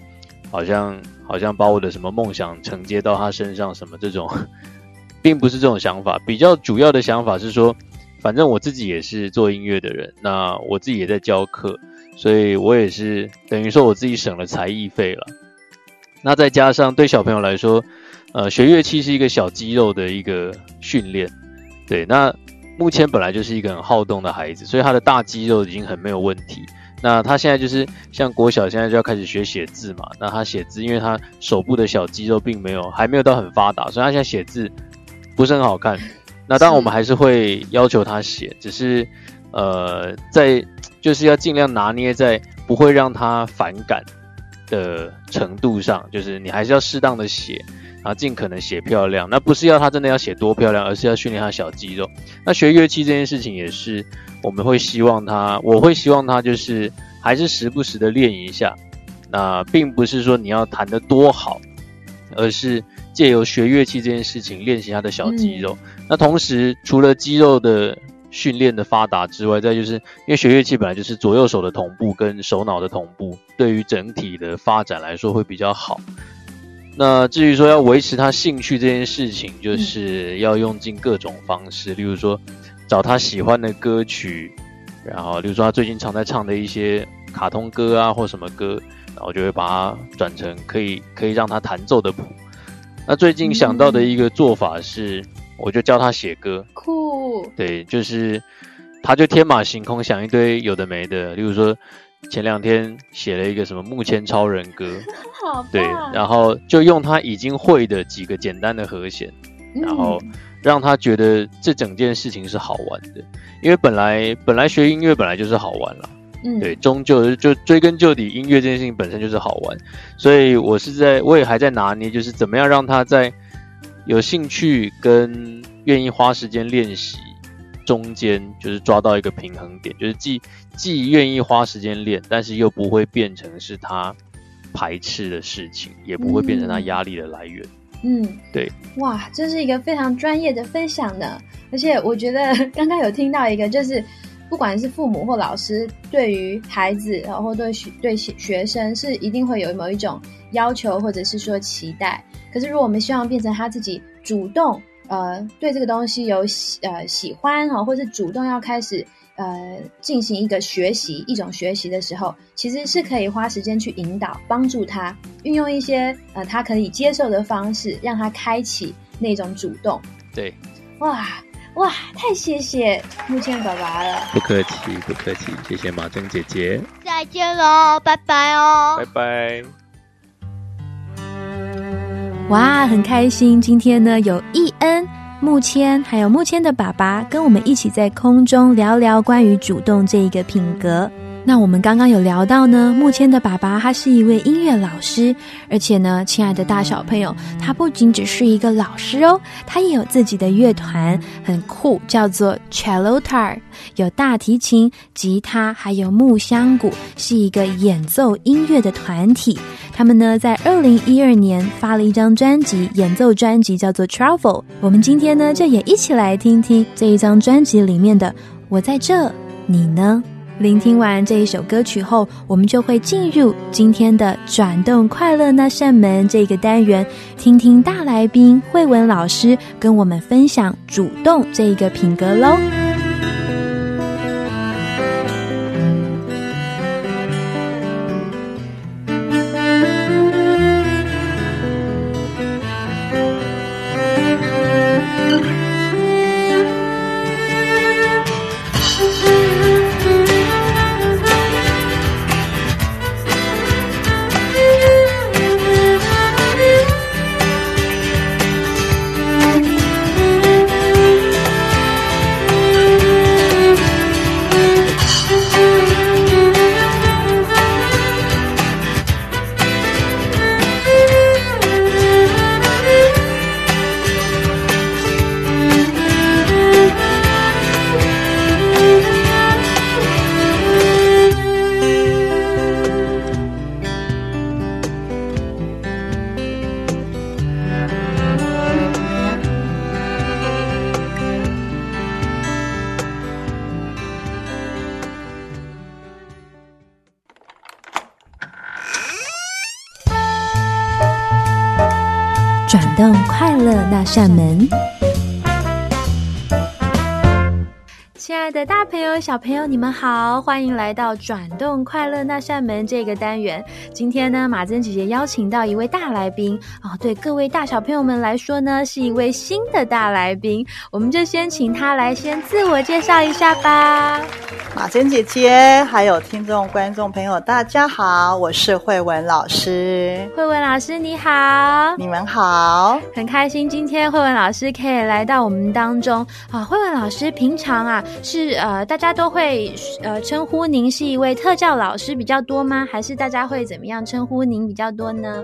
好像好像把我的什么梦想承接到他身上，什么这种，并不是这种想法。比较主要的想法是说，反正我自己也是做音乐的人，那我自己也在教课，所以我也是等于说我自己省了才艺费了。那再加上对小朋友来说，呃，学乐器是一个小肌肉的一个训练，对。那目前本来就是一个很好动的孩子，所以他的大肌肉已经很没有问题。那他现在就是像国小现在就要开始学写字嘛，那他写字，因为他手部的小肌肉并没有还没有到很发达，所以他现在写字不是很好看。那当然我们还是会要求他写，只是呃，在就是要尽量拿捏在不会让他反感。的程度上，就是你还是要适当的写，然后尽可能写漂亮。那不是要他真的要写多漂亮，而是要训练他小肌肉。那学乐器这件事情也是，我们会希望他，我会希望他就是还是时不时的练一下。那并不是说你要弹得多好，而是借由学乐器这件事情练习他的小肌肉。那同时，除了肌肉的。训练的发达之外，再就是因为学乐器本来就是左右手的同步跟手脑的同步，对于整体的发展来说会比较好。那至于说要维持他兴趣这件事情，就是要用尽各种方式，例如说找他喜欢的歌曲，然后例如说他最近常在唱的一些卡通歌啊或什么歌，然后就会把它转成可以可以让他弹奏的谱。那最近想到的一个做法是。我就教他写歌，酷。对，就是他就天马行空想一堆有的没的，例如说前两天写了一个什么目前超人歌，好，对，然后就用他已经会的几个简单的和弦，然后让他觉得这整件事情是好玩的，因为本来本来学音乐本来就是好玩了，嗯，对，终究就追根究底，音乐这件事情本身就是好玩，所以我是在我也还在拿捏，就是怎么样让他在。有兴趣跟愿意花时间练习中间，就是抓到一个平衡点，就是既既愿意花时间练，但是又不会变成是他排斥的事情，也不会变成他压力的来源。嗯，对。哇，这是一个非常专业的分享呢。而且我觉得 刚刚有听到一个，就是不管是父母或老师，对于孩子，然后对学对学生，是一定会有某一种要求，或者是说期待。可是，如果我们希望变成他自己主动，呃，对这个东西有喜呃喜欢哈，或是主动要开始呃进行一个学习一种学习的时候，其实是可以花时间去引导，帮助他运用一些呃他可以接受的方式，让他开启那种主动。对，哇哇，太谢谢木千爸爸了，不客气不客气，谢谢马珍姐姐，再见喽，拜拜哦，拜拜。哇，很开心！今天呢，有易恩、木谦，还有木谦的爸爸，跟我们一起在空中聊聊关于主动这一个品格。那我们刚刚有聊到呢，木谦的爸爸他是一位音乐老师，而且呢，亲爱的大小朋友，他不仅只是一个老师哦，他也有自己的乐团，很酷，叫做 Cello Tar，有大提琴、吉他，还有木箱鼓，是一个演奏音乐的团体。他们呢，在二零一二年发了一张专辑，演奏专辑叫做 Travel。我们今天呢，就也一起来听听这一张专辑里面的《我在这，你呢》。聆听完这一首歌曲后，我们就会进入今天的“转动快乐那扇门”这个单元，听听大来宾慧文老师跟我们分享主动这一个品格喽。扇门。小朋友，你们好，欢迎来到“转动快乐那扇门”这个单元。今天呢，马珍姐姐邀请到一位大来宾哦，对各位大小朋友们来说呢，是一位新的大来宾。我们就先请他来先自我介绍一下吧。马珍姐姐，还有听众、观众朋友，大家好，我是慧文老师。慧文老师你好，你们好，很开心今天慧文老师可以来到我们当中啊。慧文老师平常啊。是呃，大家都会呃称呼您是一位特教老师比较多吗？还是大家会怎么样称呼您比较多呢？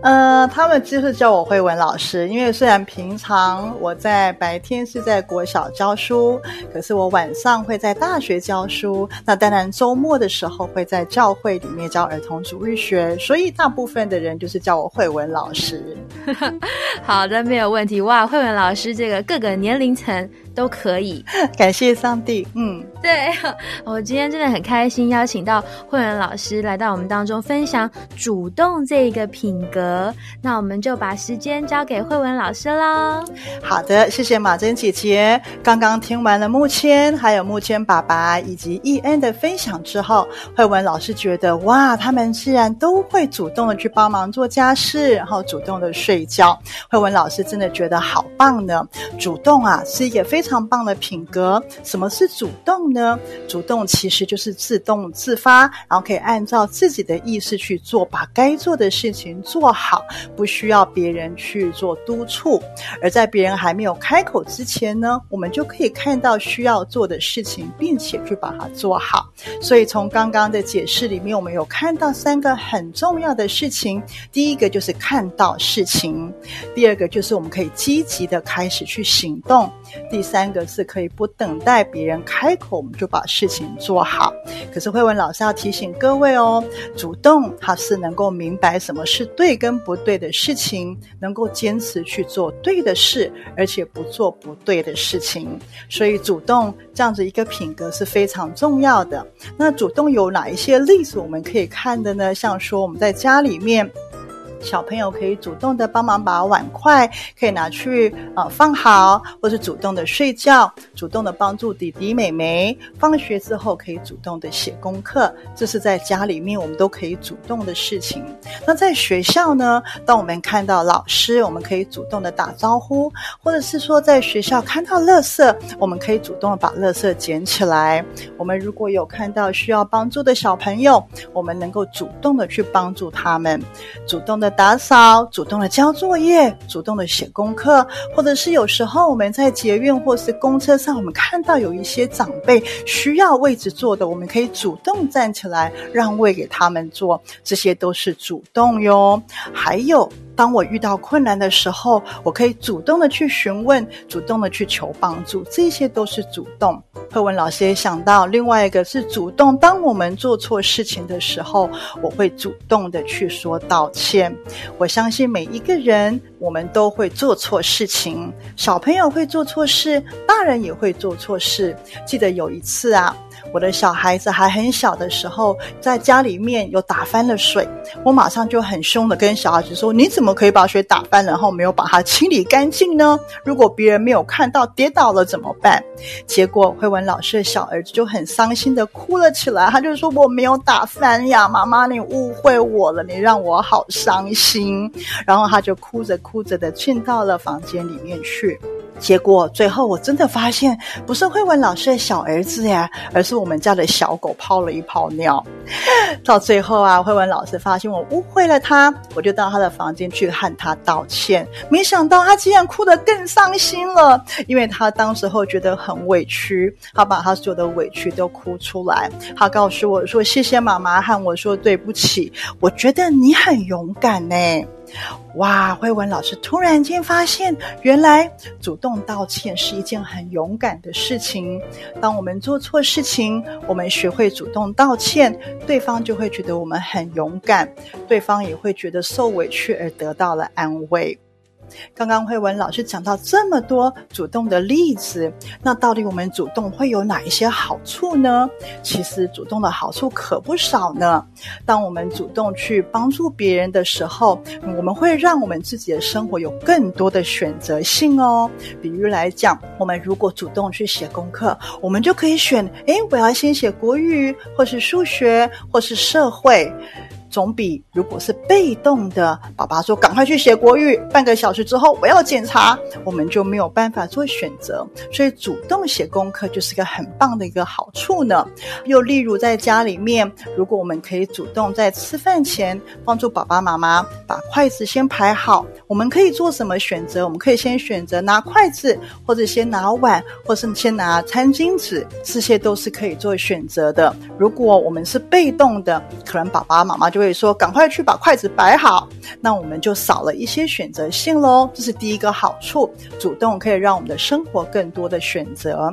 呃，他们就是叫我慧文老师，因为虽然平常我在白天是在国小教书，可是我晚上会在大学教书。那当然周末的时候会在教会里面教儿童主日学，所以大部分的人就是叫我慧文老师。好的，没有问题。哇，慧文老师这个各个年龄层。都可以，感谢上帝。嗯，对我今天真的很开心，邀请到慧文老师来到我们当中分享主动这一个品格。那我们就把时间交给慧文老师喽。好的，谢谢马珍姐姐。刚刚听完了木谦还有木谦爸爸以及易恩的分享之后，慧文老师觉得哇，他们既然都会主动的去帮忙做家事，然后主动的睡觉，慧文老师真的觉得好棒呢。主动啊，是一个非常。非常棒的品格。什么是主动呢？主动其实就是自动自发，然后可以按照自己的意识去做，把该做的事情做好，不需要别人去做督促。而在别人还没有开口之前呢，我们就可以看到需要做的事情，并且去把它做好。所以从刚刚的解释里面，我们有看到三个很重要的事情。第一个就是看到事情，第二个就是我们可以积极的开始去行动，第三。三个是可以不等待别人开口，我们就把事情做好。可是慧文老师要提醒各位哦，主动他是能够明白什么是对跟不对的事情，能够坚持去做对的事，而且不做不对的事情。所以主动这样子一个品格是非常重要的。那主动有哪一些例子我们可以看的呢？像说我们在家里面。小朋友可以主动的帮忙把碗筷可以拿去啊放好，或是主动的睡觉，主动的帮助弟弟妹妹放学之后可以主动的写功课，这是在家里面我们都可以主动的事情。那在学校呢？当我们看到老师，我们可以主动的打招呼，或者是说在学校看到垃圾，我们可以主动的把垃圾捡起来。我们如果有看到需要帮助的小朋友，我们能够主动的去帮助他们，主动的。打扫，主动的交作业，主动的写功课，或者是有时候我们在捷运或是公车上，我们看到有一些长辈需要位置坐的，我们可以主动站起来让位给他们坐，这些都是主动哟。还有。当我遇到困难的时候，我可以主动的去询问，主动的去求帮助，这些都是主动。贺文老师也想到，另外一个是主动。当我们做错事情的时候，我会主动的去说道歉。我相信每一个人，我们都会做错事情，小朋友会做错事，大人也会做错事。记得有一次啊。我的小孩子还很小的时候，在家里面有打翻了水，我马上就很凶的跟小孩子说：“你怎么可以把水打翻，然后没有把它清理干净呢？如果别人没有看到跌倒了怎么办？”结果慧文老师的小儿子就很伤心的哭了起来，他就说：“我没有打翻呀，妈妈你误会我了，你让我好伤心。”然后他就哭着哭着的进到了房间里面去。结果最后我真的发现，不是慧文老师的小儿子呀，而是我们家的小狗泡了一泡尿。到最后啊，慧文老师发现我误会了他，我就到他的房间去和他道歉。没想到他竟然哭得更伤心了，因为他当时候觉得很委屈，他把他所有的委屈都哭出来。他告诉我说：“谢谢妈妈，和我说对不起。我觉得你很勇敢呢。”哇！慧文老师突然间发现，原来主动道歉是一件很勇敢的事情。当我们做错事情，我们学会主动道歉，对方就会觉得我们很勇敢，对方也会觉得受委屈而得到了安慰。刚刚慧文老师讲到这么多主动的例子，那到底我们主动会有哪一些好处呢？其实主动的好处可不少呢。当我们主动去帮助别人的时候，我们会让我们自己的生活有更多的选择性哦。比如来讲，我们如果主动去写功课，我们就可以选：诶，我要先写国语，或是数学，或是社会。总比如果是被动的，爸爸说赶快去写国语，半个小时之后我要检查，我们就没有办法做选择。所以主动写功课就是个很棒的一个好处呢。又例如在家里面，如果我们可以主动在吃饭前帮助爸爸妈妈把筷子先排好，我们可以做什么选择？我们可以先选择拿筷子，或者先拿碗，或是先拿餐巾纸，这些都是可以做选择的。如果我们是被动的，可能爸爸妈妈就会以说：“赶快去把筷子摆好。”那我们就少了一些选择性喽。这是第一个好处，主动可以让我们的生活更多的选择。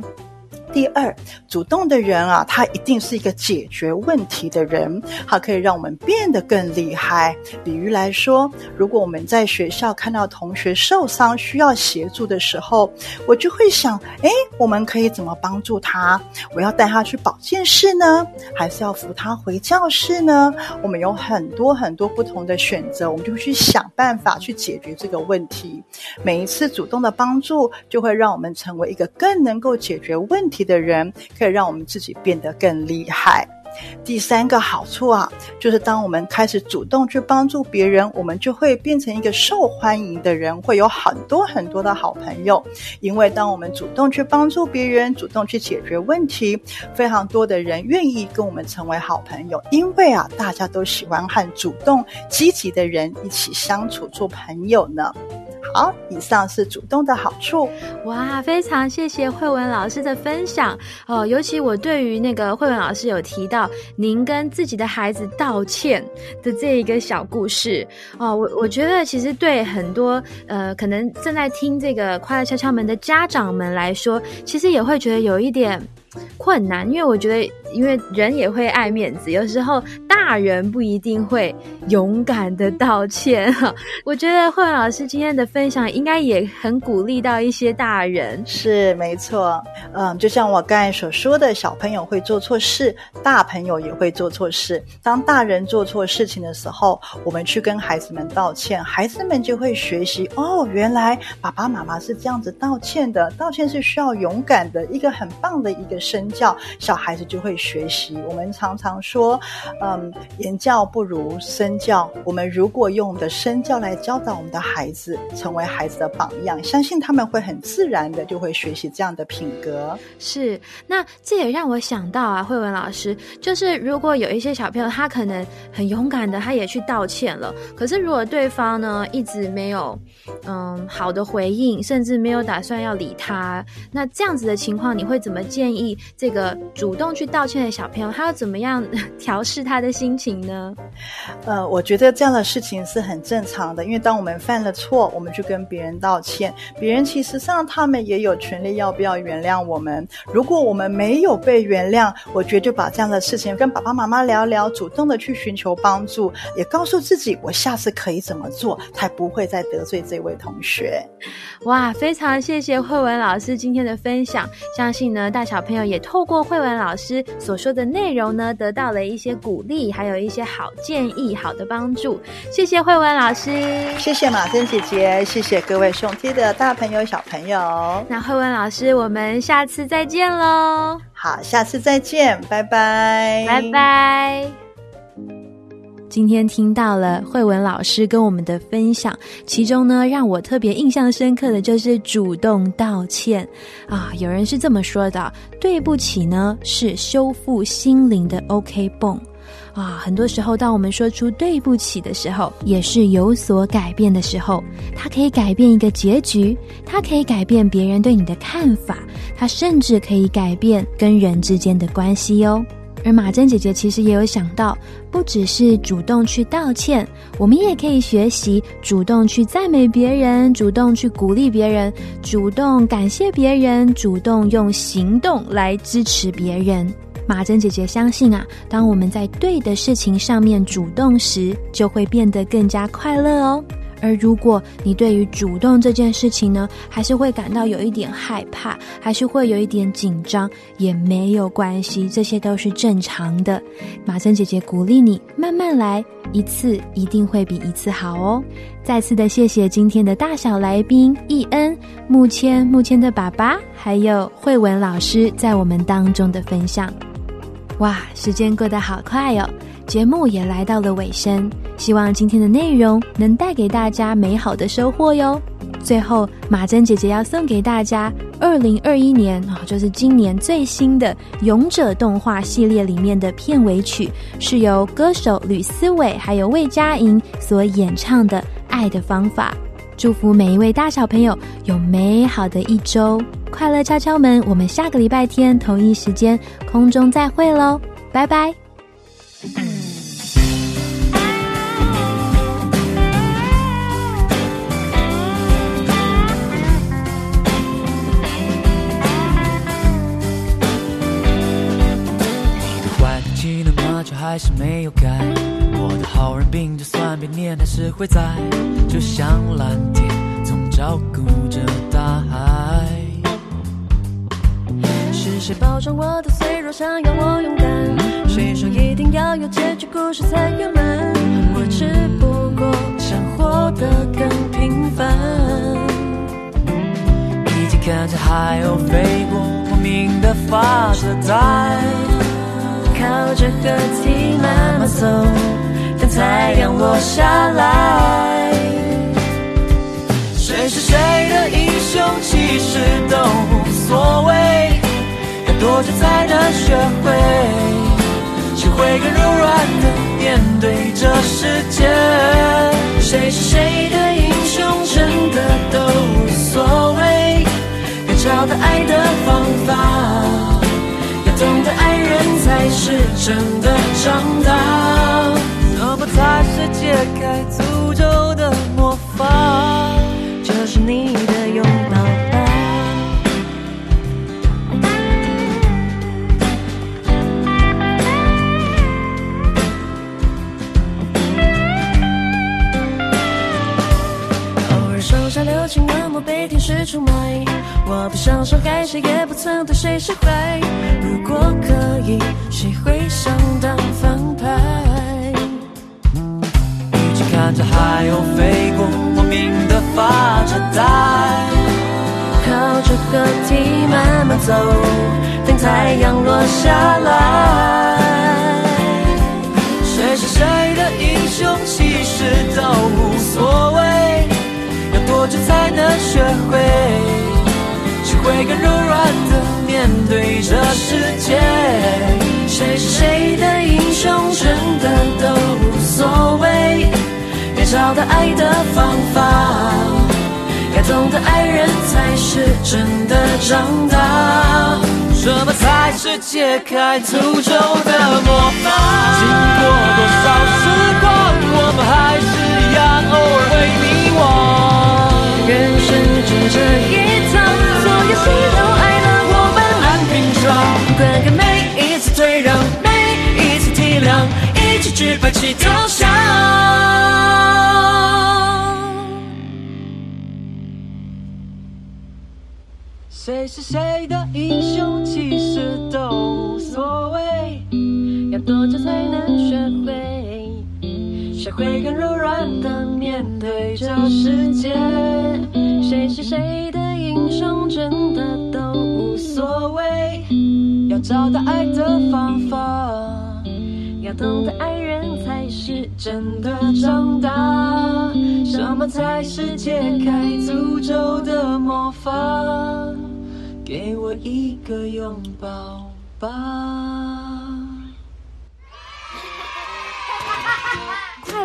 第二，主动的人啊，他一定是一个解决问题的人，他可以让我们变得更厉害。比喻来说，如果我们在学校看到同学受伤需要协助的时候，我就会想：诶，我们可以怎么帮助他？我要带他去保健室呢，还是要扶他回教室呢？我们有很多很多不同的选择，我们就去想办法去解决这个问题。每一次主动的帮助，就会让我们成为一个更能够解决问题的人，可以让我们自己变得更厉害。第三个好处啊，就是当我们开始主动去帮助别人，我们就会变成一个受欢迎的人，会有很多很多的好朋友。因为当我们主动去帮助别人，主动去解决问题，非常多的人愿意跟我们成为好朋友。因为啊，大家都喜欢和主动、积极的人一起相处、做朋友呢。好，以上是主动的好处。哇，非常谢谢慧文老师的分享哦。尤其我对于那个慧文老师有提到您跟自己的孩子道歉的这一个小故事哦，我我觉得其实对很多呃可能正在听这个快乐敲敲门的家长们来说，其实也会觉得有一点困难，因为我觉得因为人也会爱面子，有时候大人不一定会勇敢的道歉哈。我觉得慧文老师今天的分享应该也很鼓励到一些大人。是没错，嗯，就像我刚才所说的，小朋友会做错事，大朋友也会做错事。当大人做错事情的时候，我们去跟孩子们道歉，孩子们就会学习哦，原来爸爸妈妈是这样子道歉的，道歉是需要勇敢的，一个很棒的一个身教，小孩子就会学习。我们常常说，嗯，言教不如身教。我们如果用我们的身教来教导我们的孩子，成为孩子的榜样，相信他们会很自然的就会学习这样的品格。是，那这也让我想到啊，慧文老师，就是如果有一些小朋友，他可能很勇敢的，他也去道歉了，可是如果对方呢一直没有嗯好的回应，甚至没有打算要理他，那这样子的情况，你会怎么建议这个主动去道歉的小朋友，他要怎么样 调试他的心情呢？呃，我觉得这样的事情是很正常的，因为当我们犯了错，我们去跟别人道歉，别人其实上他们也有权利要不要原谅我们。如果我们没有被原谅，我觉得就把这样的事情跟爸爸妈妈聊聊，主动的去寻求帮助，也告诉自己我下次可以怎么做，才不会再得罪这位同学。哇，非常谢谢慧文老师今天的分享，相信呢大小朋友也透过慧文老师所说的内容呢，得到了一些鼓励，还有一些好建议、好的帮助。谢谢慧文老师，谢谢马珍姐姐，谢谢各位兄弟的大朋友小朋友。那慧文老师，我们下次再见喽！好，下次再见，拜拜，拜拜。今天听到了慧文老师跟我们的分享，其中呢让我特别印象深刻的就是主动道歉啊。有人是这么说的：“对不起呢，是修复心灵的 OK 泵。”啊，很多时候，当我们说出对不起的时候，也是有所改变的时候。它可以改变一个结局，它可以改变别人对你的看法，它甚至可以改变跟人之间的关系哦。而马珍姐姐其实也有想到，不只是主动去道歉，我们也可以学习主动去赞美别人，主动去鼓励别人，主动感谢别人，主动用行动来支持别人。马珍姐姐相信啊，当我们在对的事情上面主动时，就会变得更加快乐哦。而如果你对于主动这件事情呢，还是会感到有一点害怕，还是会有一点紧张，也没有关系，这些都是正常的。马森姐姐鼓励你慢慢来，一次一定会比一次好哦。再次的谢谢今天的大小来宾易恩、木谦、木谦的爸爸，还有慧文老师在我们当中的分享。哇，时间过得好快哦！节目也来到了尾声，希望今天的内容能带给大家美好的收获哟。最后，马珍姐姐要送给大家二零二一年啊，就是今年最新的《勇者》动画系列里面的片尾曲，是由歌手吕思伟还有魏佳莹所演唱的《爱的方法》。祝福每一位大小朋友有美好的一周，快乐敲敲门。我们下个礼拜天同一时间空中再会喽，拜拜。还是没有改。我的好人病，就算被念，还是会在。就像蓝天，总照顾着大海。是谁包装我的脆弱，想要我勇敢？谁说一定要有结局，故事才圆满？我只不过想活得更平凡。已经看着海鸥飞过莫名的发着呆，靠着河堤慢慢走，等太阳落下来。谁是谁的英雄，其实都无所谓。要多久才能学会？学会更柔软的面对这世界。谁是谁的英雄，真的都无所谓。要找到爱是真的长大。什么才是解开诅咒的魔法？我不想伤害谁，也不曾对谁释怀。如果可以，谁会想当反派？一直看着海鸥飞过莫名的发着呆，靠着河堤慢慢走，等太阳落下来。谁是谁的英雄，其实都无所谓。要多久才能学会？会更柔软的面对这世界。谁是谁的英雄，真的都无所谓。该找到爱的方法，要懂得爱人才是真的长大。什么才是解开诅咒的魔法？经过多少时光，我们还是一样，偶尔会迷惘。人生就这一趟，所有喜怒哀乐我们难品尝。观看每一次退让，每一次体谅，一起举白旗投降。谁是谁的英雄，其实都无所谓。要多久才能学会？学会更柔软的面对这世界。谁是谁的英雄，真的要找到爱的方法，要懂得爱人才是真的长大。什么才是解开诅咒的魔法？给我一个拥抱吧。